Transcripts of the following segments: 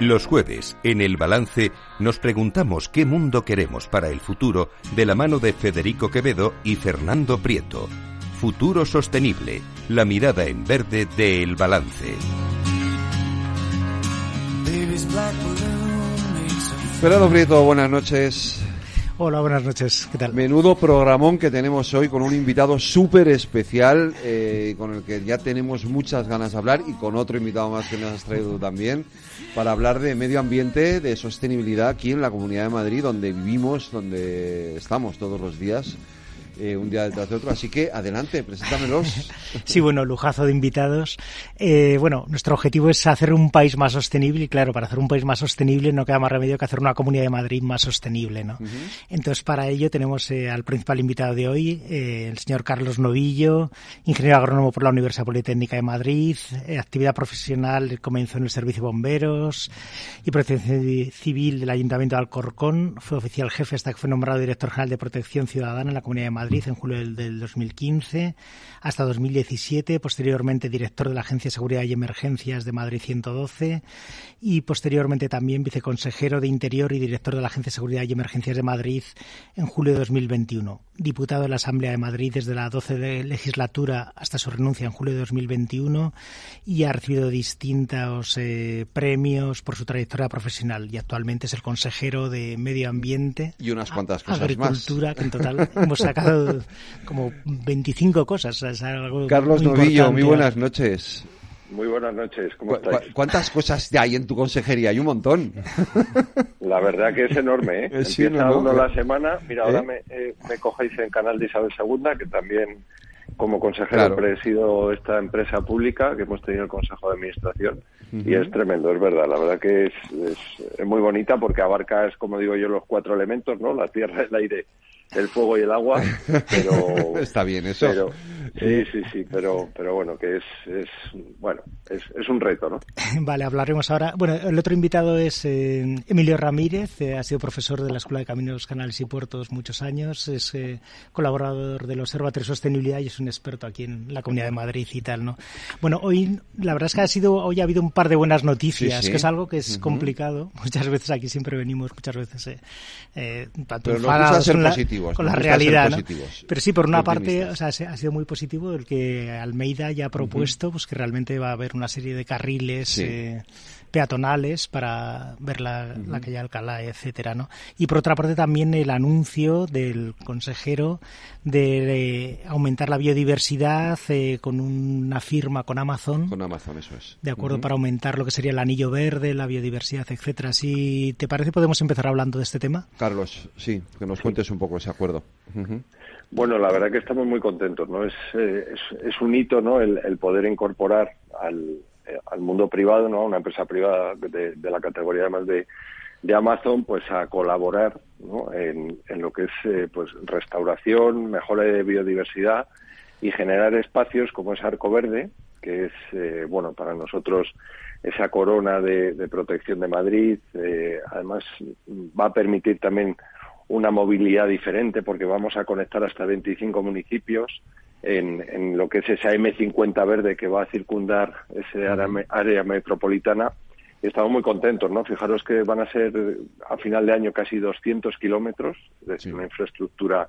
Los jueves, en El Balance, nos preguntamos qué mundo queremos para el futuro de la mano de Federico Quevedo y Fernando Prieto. Futuro Sostenible, la mirada en verde de El Balance. Fernando Prieto, buenas noches. Hola, buenas noches. Menudo programón que tenemos hoy con un invitado súper especial, eh, con el que ya tenemos muchas ganas de hablar y con otro invitado más que nos has traído también, para hablar de medio ambiente, de sostenibilidad aquí en la Comunidad de Madrid, donde vivimos, donde estamos todos los días. Eh, un día detrás de otro. Así que adelante, preséntamelos. sí, bueno, lujazo de invitados. Eh, bueno, nuestro objetivo es hacer un país más sostenible y claro, para hacer un país más sostenible no queda más remedio que hacer una comunidad de Madrid más sostenible, ¿no? Entonces, para ello tenemos eh, al principal invitado de hoy, el señor Carlos Novillo, ingeniero agrónomo por la Universidad Politécnica de Madrid, actividad profesional comenzó en el Servicio de Bomberos y Protección Civil del Ayuntamiento de Alcorcón, fue oficial jefe hasta que fue nombrado director general de Protección Ciudadana en la Comunidad de Madrid Madrid en julio del, del 2015 hasta 2017, posteriormente director de la Agencia de Seguridad y Emergencias de Madrid 112 y posteriormente también viceconsejero de Interior y director de la Agencia de Seguridad y Emergencias de Madrid en julio de 2021. Diputado de la Asamblea de Madrid desde la 12 legislatura hasta su renuncia en julio de 2021 y ha recibido distintos eh, premios por su trayectoria profesional y actualmente es el consejero de Medio Ambiente y unas cuantas cosas agricultura, que en total hemos sacado como 25 cosas. Carlos Novillo, muy buenas noches. Muy buenas noches, ¿cómo estáis? ¿Cuántas cosas hay en tu consejería? Hay un montón. La verdad que es enorme, ¿eh? Empieza uno la semana. Mira, ahora ¿Eh? me, eh, me cogéis en canal de Isabel II, que también como consejero he presido esta empresa pública, que hemos tenido el Consejo de Administración, y es tremendo, es verdad. La verdad que es, es, muy bonita porque abarca, es como digo yo, los cuatro elementos, ¿no? La tierra, el aire el fuego y el agua, pero... Está bien eso. sí, sí, sí, pero, pero bueno, que es, es bueno, es, es un reto, ¿no? Vale, hablaremos ahora. Bueno, el otro invitado es eh, Emilio Ramírez, eh, ha sido profesor de la Escuela de Caminos, Canales y Puertos muchos años, es eh, colaborador del Observatorio de Sostenibilidad y es un experto aquí en la Comunidad de Madrid y tal, ¿no? Bueno, hoy, la verdad es que ha sido, hoy ha habido un par de buenas noticias, que es algo que es complicado. Muchas veveces aquí siempre venimos, muchas veces, eh, tanto Pero enfadados con, la, con la realidad, ¿no? Pero sí, por una parte, o sea, ha sido muy positivo el que Almeida ya ha propuesto, pues que realmente va a haber una serie de carriles eh, peatonales para ver la, la calle Alcalá, etcétera, ¿no? Y por otra parte también el anuncio del consejero de, aumentar la biodiversidad eh, con una firma con Amazon. Con Amazon, eso es. De acuerdo, para aumentar lo que sería el anillo verde, la biodiversidad, etcétera. Si te parece, podemos empezar hablando de este tema. Carlos, sí, que nos cuentes un poco ese acuerdo. Bueno, la verdad que estamos muy contentos, ¿no? Es, eh, es, un hito, ¿no? El, poder incorporar al, al, mundo privado, ¿no? Una empresa privada de, la categoría además de, de Amazon, pues a colaborar, ¿no? en, en, lo que es, eh, pues, restauración, mejora de biodiversidad y generar espacios como es Arco Verde, que es, bueno, para nosotros esa corona de, de protección de Madrid. además, va a permitir también una movilidad diferente porque vamos a conectar hasta 25 municipios en, en lo que es esa M50 verde que va a circundar ese área, metropolitana. Y estamos muy contentos, ¿no? Fijaros que van a ser a final de año casi 200 kilómetros, de una infraestructura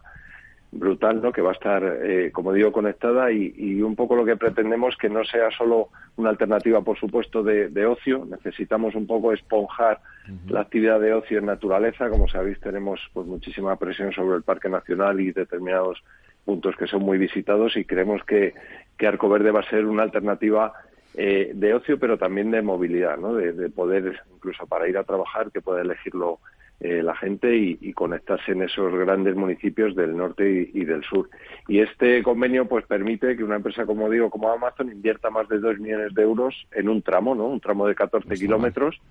brutal, ¿no? Que va a estar, eh, como digo, conectada y, un poco lo que pretendemos que no sea solo una alternativa, por supuesto, de, ocio. Necesitamos un poco esponjar la actividad de ocio en naturaleza. Como sabéis, tenemos pues muchísima presión sobre el Parque Nacional y determinados puntos que son muy visitados y creemos que, que Arco Verde va a ser una alternativa eh, de ocio, pero también de movilidad, ¿no? De, de, poder, incluso para ir a trabajar, que pueda elegirlo eh, la gente y, conectarse en esos grandes municipios del norte y, del sur. Y este convenio pues permite que una empresa, como digo, como Amazon, invierta más de 2 millones de euros en un tramo, ¿no? Un tramo de 14 kilómetros,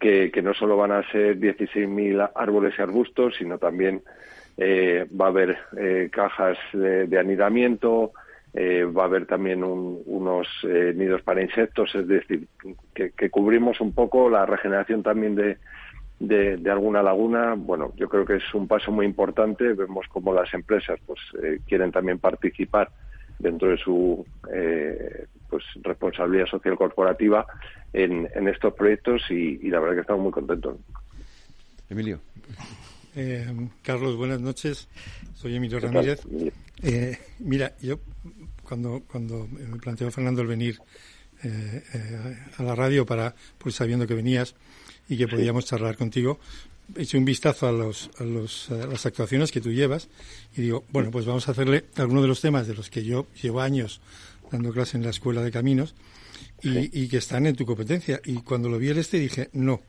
que, que, no solo van a ser 16.000 árboles y arbustos, sino también eh, va a haber eh, cajas de, anidamiento, va a haber también unos nidos para insectos, es decir, que, cubrimos un poco la regeneración también de, de, alguna laguna, bueno, yo creo que es un paso muy importante. Vemos como las empresas pues eh, quieren también participar dentro de su eh, pues responsabilidad social corporativa en, estos proyectos y, la verdad que estamos muy contentos. Emilio. Eh, Carlos, buenas noches. Soy Emilio Ramírez. mira, yo cuando, cuando me planteó Fernando el venir a la radio para, pues sabiendo que venías, y que podíamos charlar contigo. Hecho un vistazo a, los, a, los, las actuaciones que tú llevas y digo, bueno, pues vamos a hacerle algunos de los temas de los que yo llevo años dando clase en la Escuela de Caminos y, y que están en tu competencia. Y cuando lo vi el este dije, no,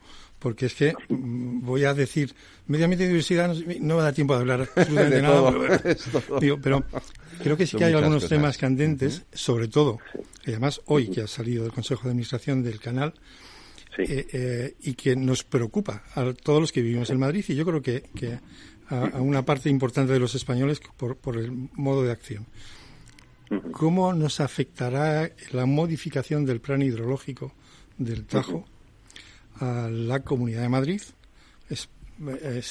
porque es que mm, voy a decir, medio ambiente y diversidad no, me da tiempo de hablar absolutamente nada. Digo, pero creo que sí que hay algunos temas candentes, sobre todo, y además hoy que ha salido del Consejo de Administración del canal, eh, eh, y que nos preocupa a todos los que vivimos en Madrid y yo creo que, a, una parte importante de los españoles por, por el modo de acción. ¿Cómo nos afectará la modificación del plan hidrológico del Tajo a la Comunidad de Madrid?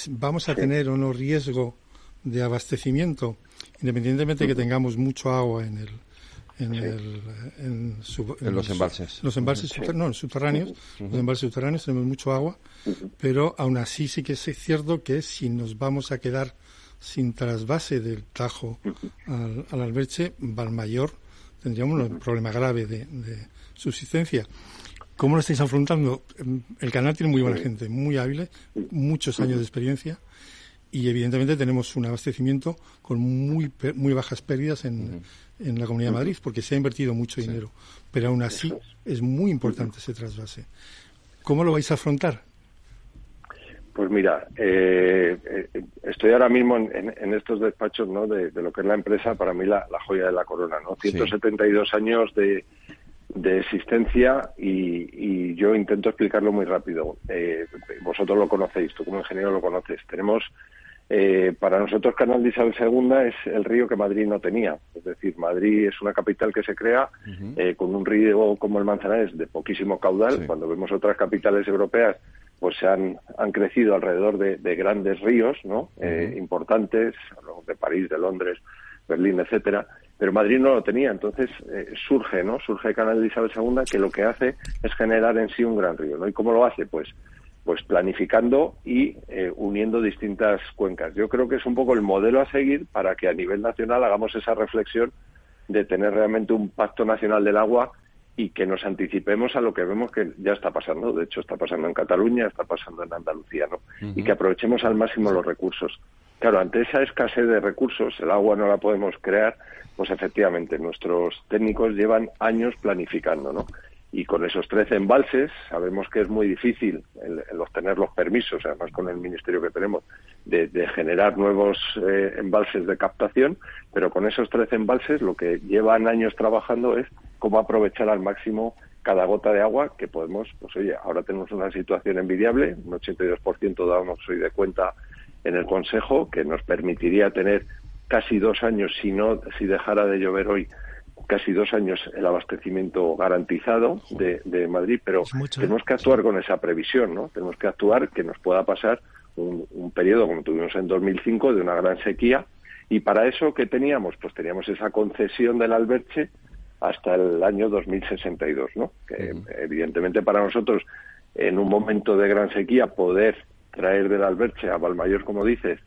¿Vamos a tener o no riesgo de abastecimiento, independientemente de que tengamos mucho agua en el, en, el, en, los embalses. Los embalses no, subterráneos. Los embalses subterráneos tenemos mucho agua, pero aún así sí que es cierto que si nos vamos a quedar sin trasvase del Tajo al, al Alberche, Valmayor, tendríamos un problema grave de, subsistencia. ¿Cómo lo estáis afrontando? El canal tiene muy buena gente, muy hábil, muchos años de experiencia y evidentemente tenemos un abastecimiento con muy, muy bajas pérdidas en, en la Comunidad de Madrid, porque se ha invertido mucho dinero. Pero aún así es muy importante ese trasvase. ¿Cómo lo vais a afrontar? Pues mira, eh, eh, estoy ahora mismo en, estos despachos ¿no? De, lo que es la empresa, para mí la, joya de la corona, ¿no? 172 años de, de existencia y, yo intento explicarlo muy rápido. Eh, vosotros lo conocéis, tú como ingeniero lo conoces. Tenemos eh, para nosotros Canal de Isabel II es el río que Madrid no tenía. Es decir, Madrid es una capital que se crea eh, con un río como el Manzanares de poquísimo caudal. Cuando vemos otras capitales europeas, pues se han, han crecido alrededor de, grandes ríos ¿no? Eh, importantes, de París, de Londres, Berlín, etcétera. Pero Madrid no lo tenía, entonces surge, ¿no? Surge el Canal de Isabel II que lo que hace es generar en sí un gran río, ¿no? ¿Y cómo lo hace? Pues pues planificando y eh, uniendo distintas cuencas. Yo creo que es un poco el modelo a seguir para que a nivel nacional hagamos esa reflexión de tener realmente un pacto nacional del agua y que nos anticipemos a lo que vemos que ya está pasando. De hecho, está pasando en Cataluña, está pasando en Andalucía, ¿no? Y que aprovechemos al máximo los recursos. Claro, ante esa escasez de recursos, el agua no la podemos crear, pues efectivamente nuestros técnicos llevan años planificando, ¿no? y con esos 13 embalses sabemos que es muy difícil el, obtener los permisos, además con el ministerio que tenemos, de, generar nuevos eh, embalses de captación, pero con esos 13 embalses lo que llevan años trabajando es cómo aprovechar al máximo cada gota de agua que podemos, pues oye, ahora tenemos una situación envidiable, un 82% damos hoy de cuenta en el Consejo, que nos permitiría tener casi dos años, si no, si dejara de llover hoy, casi dos años el abastecimiento garantizado de, de Madrid, pero tenemos que actuar con esa previsión, ¿no? Tenemos que actuar que nos pueda pasar un, un periodo como tuvimos en 2005 de una gran sequía y para eso ¿qué teníamos? Pues teníamos esa concesión del alberche hasta el año 2062, ¿no? Que evidentemente para nosotros en un momento de gran sequía poder traer del alberche a Valmayor, como dices,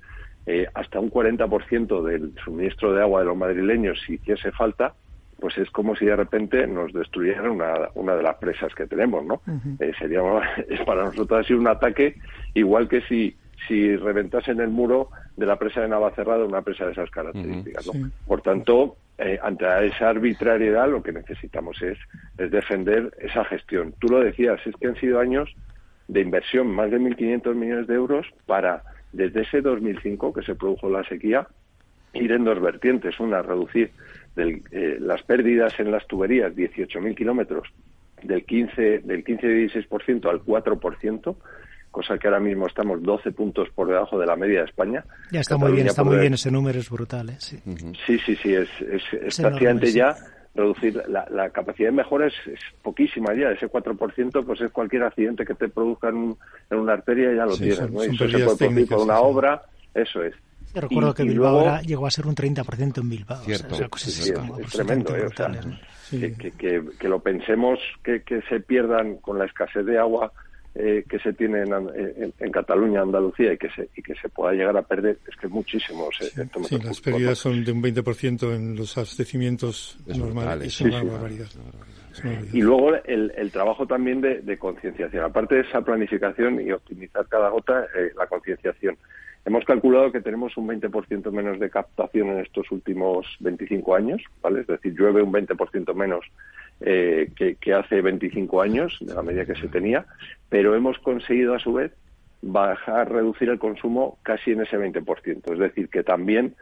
eh, hasta un 40% del suministro de agua de los madrileños si hiciese falta, pues es como si de repente nos destruyeran una, una de las presas que tenemos, ¿no? Eh, sería es para nosotros así un ataque igual que si si reventasen el muro de la presa de Navacerrada una presa de esas características, ¿no? Por tanto, eh, ante esa arbitrariedad lo que necesitamos es, es defender esa gestión. Tú lo decías, es que han sido años de inversión, más de 1.500 millones de euros para, desde ese 2005 que se produjo la sequía, ir en dos vertientes. Una, reducir eh, las pérdidas en las tuberías, 18.000 kilómetros, del 15, del 15-16% al 4%, cosa que ahora mismo estamos 12 puntos por debajo de la media de España. Ya está muy bien, está muy bien ese número, es brutal. ¿eh? Sí. sí, sí, sí, es, es, prácticamente ya reducir la, capacidad de mejora es, poquísima ya, ese 4% pues es cualquier accidente que te produzca en, una arteria ya lo tienes, ¿no? eso se puede producir por una obra, eso es. recuerdo que Bilbao llegó a ser un 30% en Bilbao. Cierto, es, tremendo, ¿eh? que, lo pensemos, que, que se pierdan con la escasez de agua eh, que se tiene en, Cataluña, Andalucía y que se y que se pueda llegar a perder es que muchísimos. Sí, sí las pérdidas son de un 20% en los abastecimientos normales. Es una barbaridad. Y luego el, el trabajo también de, de concienciación. Aparte de esa planificación y optimizar cada gota, eh, la concienciación. Hemos calculado que tenemos un 20% menos de captación en estos últimos 25 años, ¿vale? Es decir, llueve un 20% menos eh, que, hace 25 años, de la medida que se tenía, pero hemos conseguido a su vez bajar, reducir el consumo casi en ese 20%. Es decir, que también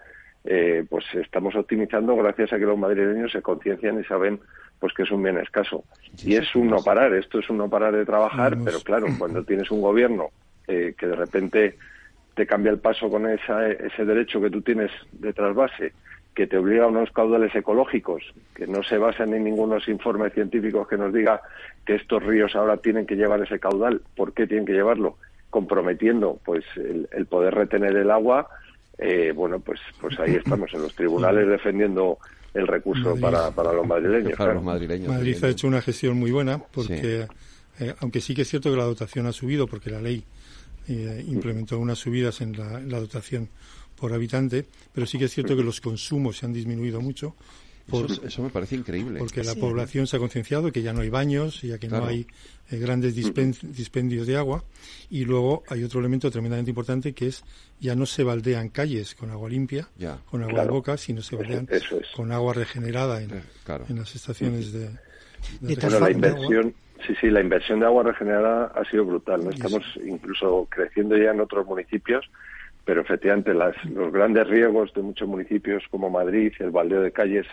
eh, pues estamos optimizando gracias a que los madrileños se conciencian y saben pues que es un bien escaso. Y es un no parar, esto es un no parar de trabajar, pero claro, cuando tienes un gobierno eh, que de repente te cambia el paso con esa, ese derecho que tú tienes de trasvase que te obliga a unos caudales ecológicos, que no se basan en ningunos informes científicos que nos diga que estos ríos ahora tienen que llevar ese caudal, por qué tienen que llevarlo, comprometiendo pues el, poder retener el agua, eh, bueno, pues, pues ahí estamos en los tribunales defendiendo el recurso para, para los madrileños. Madrid ha hecho una gestión muy buena porque, eh, aunque sí que es cierto que la dotación ha subido, porque la ley eh, implementó unas subidas en la dotación por habitante, pero sí que es cierto que los consumos se han disminuido mucho. eso, me parece increíble. Porque la población se ha concienciado que ya no hay baños, ya que no hay eh, grandes dispendios de agua. Y luego hay otro elemento tremendamente importante que es ya no se baldean calles con agua limpia, con agua de boca, sino se baldean con agua regenerada en, las estaciones de, bueno, la inversión, sí, sí, la inversión de agua regenerada ha sido brutal. ¿no? Estamos incluso creciendo ya en otros municipios pero efectivamente las, los grandes riesgos de muchos municipios como Madrid, el baldeo de calles,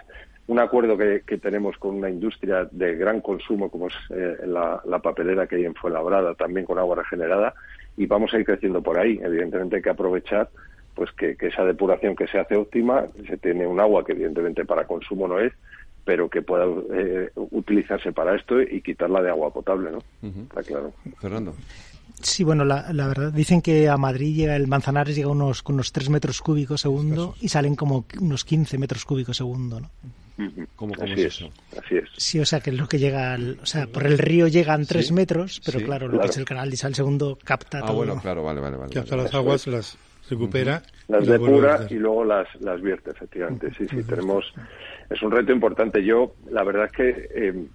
un acuerdo que, tenemos con una industria de gran consumo como es eh, la, papelera que hay en Fuenlabrada, también con agua regenerada, y vamos a ir creciendo por ahí. Evidentemente hay que aprovechar pues que, esa depuración que se hace óptima, se tiene un agua que evidentemente para consumo no es, pero que pueda eh, utilizarse para esto y quitarla de agua potable, ¿no? Está claro. Fernando. Sí, bueno, la, verdad, dicen que a Madrid llega el Manzanares llega unos, con unos 3 metros cúbicos segundo y salen como unos 15 metros cúbicos segundo, ¿no? ¿Cómo, es, eso? Así es. Sí, o sea, que es lo que llega, o sea, por el río llegan 3 metros, pero claro, lo que es el canal de Sal segundo capta ah, bueno, claro, vale, vale. vale capta las aguas, las recupera. Las depura y luego las, las vierte, efectivamente. Sí, sí, tenemos... Es un reto importante. Yo, la verdad es que, eh,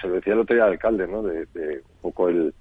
se lo decía el otro día al alcalde, ¿no? de un poco el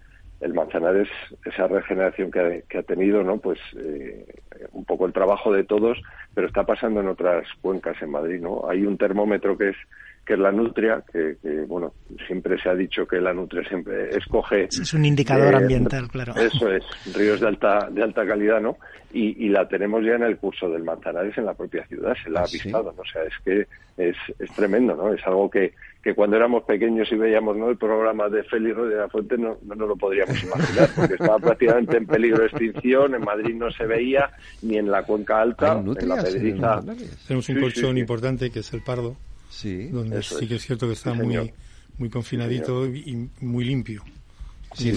el Manzanares, esa regeneración que ha, tenido, ¿no? Pues eh, un poco el trabajo de todos, pero está pasando en otras cuencas en Madrid, ¿no? Hay un termómetro que es que es la nutria, que, bueno, siempre se ha dicho que la nutria siempre escoge... Es un indicador ambiental, claro. Eso es, ríos de alta de alta calidad, ¿no? Y, la tenemos ya en el curso del Manzanares en la propia ciudad, se la ha ¿Ah, avistado, ¿no? O sea, es que es, es tremendo, ¿no? Es algo que, que cuando éramos pequeños y veíamos ¿no? el programa de Félix de la Fuente no, no lo podríamos imaginar, porque estaba prácticamente en peligro de extinción, en Madrid no se veía, ni en la cuenca alta, en la Pedriza. Tenemos un colchón importante que es el Pardo, sí, donde sí que es cierto que está muy, muy confinadito y muy limpio. Sí,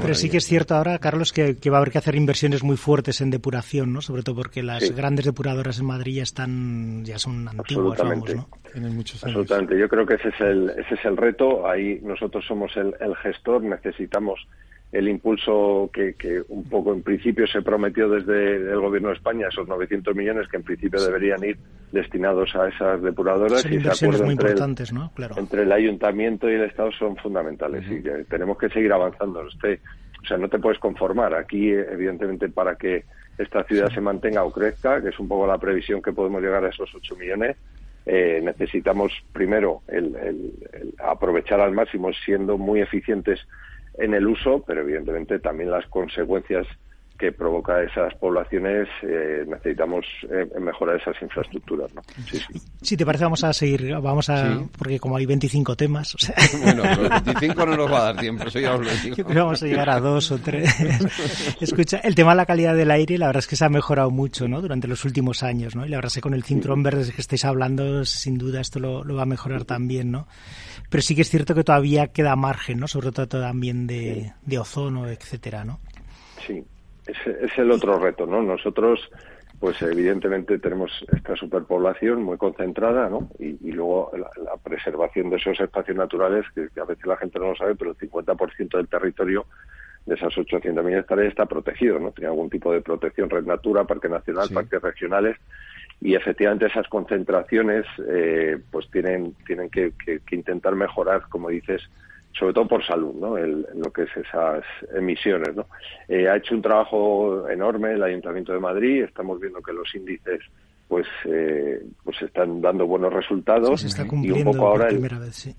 pero, sí, que es cierto ahora, Carlos, que, va a haber que hacer inversiones muy fuertes en depuración, ¿no? Sobre todo porque las grandes depuradoras en Madrid ya están, ya son antiguas, vamos, ¿no? Tienen muchos años. Absolutamente. Yo creo que ese es el, ese es el reto. Ahí nosotros somos el, el gestor, necesitamos el impulso que, que, un poco en principio se prometió desde el gobierno de España, esos 900 millones que en principio deberían ir destinados a esas depuradoras. y ese acuerdo muy entre, importantes, ¿no? Claro. entre el ayuntamiento y el Estado son fundamentales. y tenemos que seguir avanzando. Este, o sea, no te puedes conformar. Aquí, evidentemente, para que esta ciudad se mantenga o crezca, que es un poco la previsión que podemos llegar a esos 8 millones, eh, necesitamos primero el, aprovechar al máximo siendo muy eficientes en el uso, pero evidentemente también las consecuencias que provoca esas poblaciones, eh, necesitamos eh, mejorar esas infraestructuras. ¿no? Si te parece, vamos a seguir, vamos a, porque como hay 25 temas. Bueno, los 25 no nos va a dar tiempo, eso ya os lo digo. vamos a llegar a dos o tres. Escucha, el tema de la calidad del aire, la verdad es que se ha mejorado mucho ¿no? durante los últimos años, ¿no? y la verdad es que con el cinturón verde que estáis hablando, sin duda esto lo, lo va a mejorar también, ¿no? Pero sí que es cierto que todavía queda margen, ¿no? Sobre todo también de, de ozono, etcétera, ¿no? Sí, es, el otro reto, ¿no? Nosotros, pues evidentemente tenemos esta superpoblación muy concentrada, ¿no? Y, luego la, preservación de esos espacios naturales, que, a veces la gente no lo sabe, pero el 50% del territorio de esas 800.000 hectáreas está protegido, ¿no? Tiene algún tipo de protección, Red Natura, Parque Nacional, parques regionales, y efectivamente esas concentraciones, eh, pues tienen, tienen que intentar mejorar, como dices, sobre todo por salud, ¿no? El, lo que es esas emisiones, ¿no? Eh, ha hecho un trabajo enorme el Ayuntamiento de Madrid. Estamos viendo que los índices, pues, eh, pues están dando buenos resultados. y un poco ahora primera vez, sí.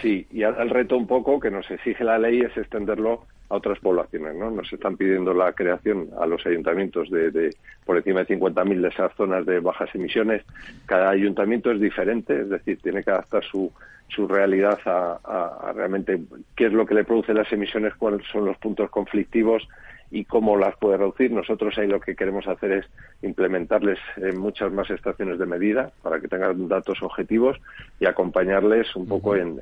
Sí, y ahora el reto un poco que nos exige la ley es extenderlo a otras poblaciones, ¿no? Nos están pidiendo la creación a los ayuntamientos de, de por encima de 50.000 de esas zonas de bajas emisiones. Cada ayuntamiento es diferente, es decir, tiene que adaptar su su realidad a, realmente qué es lo que le produce las emisiones, cuáles son los puntos conflictivos y cómo las puede reducir. Nosotros ahí lo que queremos hacer es implementarles en muchas más estaciones de medida para que tengan datos objetivos y acompañarles un poco en,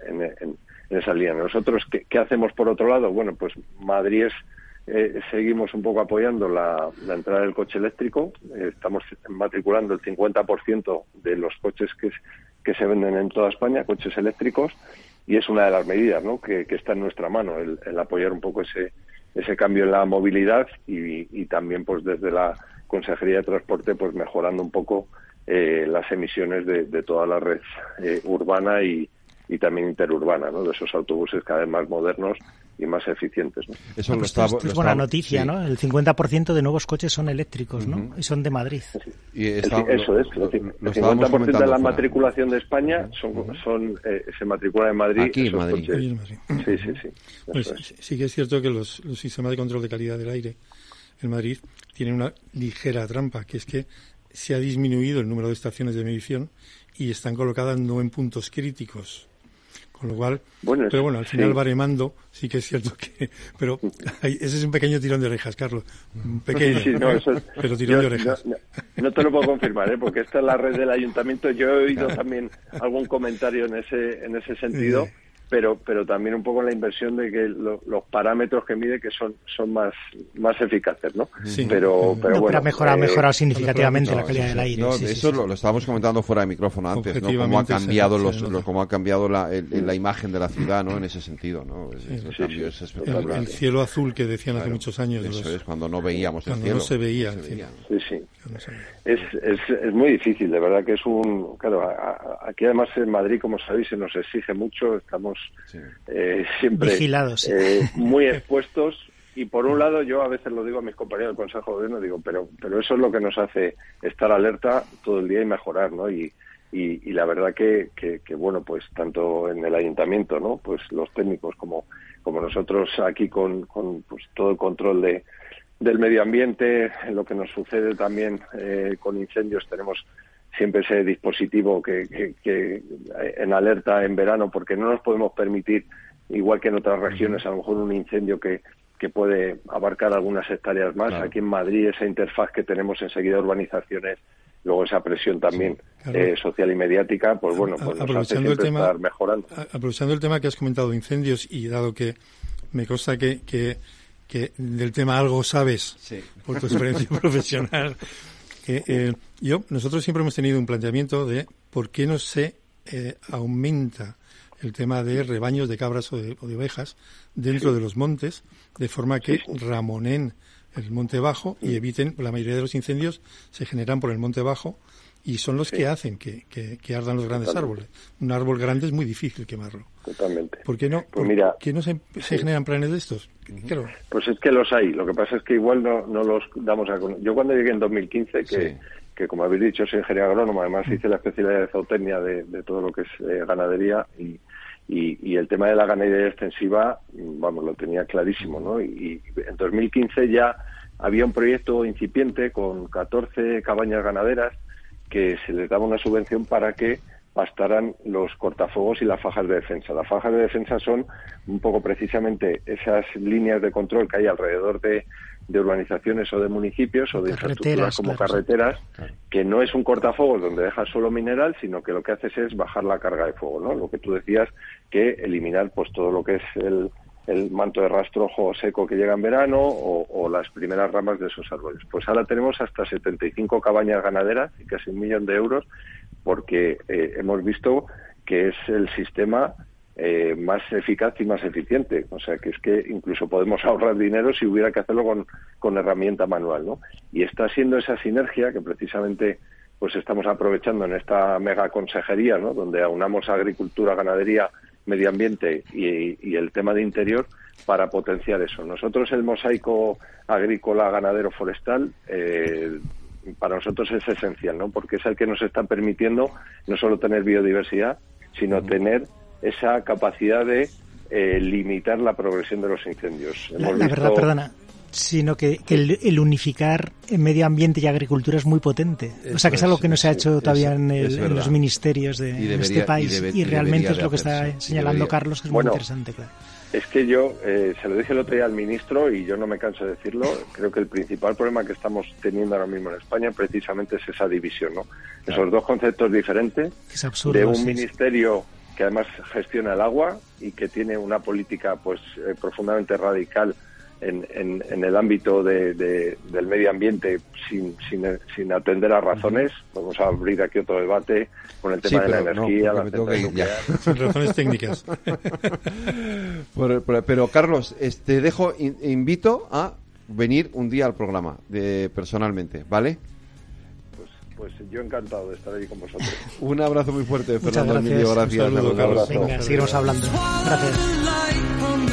esa línea. Nosotros, ¿qué, hacemos por otro lado? Bueno, pues Madrid eh, seguimos un poco apoyando la, entrada del coche eléctrico. estamos matriculando el 50% de los coches que, se venden en toda España, coches eléctricos, y es una de las medidas ¿no? que, está en nuestra mano, el, apoyar un poco ese, ese cambio en la movilidad y, también pues desde la Consejería de Transporte pues mejorando un poco eh, las emisiones de, toda la red eh, urbana y, y también interurbana, ¿no? de esos autobuses cada vez más modernos y más eficientes. ¿no? Eso es buena noticia, ¿no? El 50% de nuevos coches son eléctricos, ¿no? Y son de Madrid. Y eso es. el 50% de la matriculación de España son, son eh, se matricula en Madrid. Aquí en Madrid. Sí, sí, sí. Pues sí que es cierto que los, los sistemas de control de calidad del aire en Madrid tienen una ligera trampa, que es que se ha disminuido el número de estaciones de medición y están colocadas no en puntos críticos con lo cual, pero bueno, al final baremando, sí que es cierto que, pero ese es un pequeño tirón de orejas, Carlos, un pequeño, pero tirón de orejas. No, te lo puedo confirmar, ¿eh? porque esta es la red del ayuntamiento. Yo he oído también algún comentario en ese en ese sentido pero pero también un poco la inversión de que los parámetros que mide que son son más más eficaces no sí. pero pero bueno ha mejorado, eh, significativamente la calidad del aire no, eso lo, estábamos comentando fuera de micrófono antes no cómo ha cambiado los, cómo ha cambiado la, la imagen de la ciudad no en ese sentido no el, cambio es espectacular. El, cielo azul que decían hace muchos años eso es cuando no veíamos el cielo no se veía, sí sí. Es, es, es muy difícil de verdad que es un claro aquí además en Madrid como sabéis se nos exige mucho estamos eh, siempre eh, muy expuestos. Y por un lado, yo a veces lo digo a mis compañeros del Consejo de Gobierno, digo, pero, pero eso es lo que nos hace estar alerta todo el día y mejorar, ¿no? Y, y, la verdad que, que, bueno, pues tanto en el ayuntamiento, ¿no? Pues los técnicos como, como nosotros aquí con, con pues, todo el control de, del medio ambiente, en lo que nos sucede también eh, con incendios, tenemos siempre ese dispositivo que, que, en alerta en verano, porque no nos podemos permitir, igual que en otras regiones, a lo mejor un incendio que, que puede abarcar algunas hectáreas más. Aquí en Madrid, esa interfaz que tenemos enseguida urbanizaciones, luego esa presión también eh, social y mediática, pues bueno, pues nos hace el tema, estar mejorando. Aprovechando el tema que has comentado de incendios y dado que me consta que, que, que del tema algo sabes por tu experiencia profesional, eh, yo, nosotros siempre hemos tenido un planteamiento de por qué no se eh, aumenta el tema de rebaños de cabras o de, ovejas dentro de los montes, de forma que ramonen el monte bajo y eviten, la mayoría de los incendios se generan por el monte bajo y son los que hacen que, que, ardan los grandes árboles. Un árbol grande es muy difícil quemarlo. Totalmente. ¿Por qué no? Pues mira, ¿Qué no se, generan planes de estos? Pues es que los hay. Lo que pasa es que igual no, no los damos a Yo cuando llegué en 2015, que, que como habéis dicho, soy ingeniero agrónomo, además hice la especialidad de zootecnia de, de todo lo que es eh, ganadería y, y, el tema de la ganadería extensiva, vamos, lo tenía clarísimo, ¿no? Y, y en 2015 ya había un proyecto incipiente con 14 cabañas ganaderas que se les daba una subvención para que bastaran los cortafuegos y las fajas de defensa. Las fajas de defensa son un poco precisamente esas líneas de control que hay alrededor de, urbanizaciones o de municipios o de infraestructuras como carreteras, que no es un cortafuegos donde dejas solo mineral, sino que lo que haces es bajar la carga de fuego, ¿no? Lo que tú decías, que eliminar pues todo lo que es el, el manto de rastrojo seco que llega en verano o, las primeras ramas de esos árboles. Pues ahora tenemos hasta 75 cabañas ganaderas y casi un millón de euros porque eh, hemos visto que es el sistema eh, más eficaz y más eficiente. O sea, que es que incluso podemos ahorrar dinero si hubiera que hacerlo con, con herramienta manual, ¿no? Y está siendo esa sinergia que precisamente pues estamos aprovechando en esta mega consejería, ¿no? Donde aunamos agricultura, ganadería, medio ambiente y, el tema de interior para potenciar eso. Nosotros el mosaico agrícola, ganadero, forestal, eh, para nosotros es esencial, ¿no? Porque es el que nos está permitiendo no solo tener biodiversidad, sino tener esa capacidad de eh, limitar la progresión de los incendios. La, verdad, perdona, sino que, el, unificar medio ambiente y agricultura es muy potente. o sea, que es algo que no se ha hecho todavía en, los ministerios de este país y, realmente es lo que está señalando Carlos, que es muy interesante, claro. Es que yo eh, se lo dije el otro día al ministro y yo no me canso de decirlo. Creo que el principal problema que estamos teniendo ahora mismo en España precisamente es esa división, ¿no? Esos dos conceptos diferentes de un ministerio que además gestiona el agua y que tiene una política pues eh, profundamente radical en, en, el ámbito de, del medio ambiente sin, sin, sin, atender a razones. Vamos a abrir aquí otro debate con el tema de la energía, la razones técnicas. pero, Carlos, este dejo, invito a venir un día al programa de, personalmente, ¿vale? Pues, pues yo encantado de estar ahí con vosotros. un abrazo muy fuerte, Fernando Emilio. Gracias. Un Venga, seguiremos hablando. Gracias.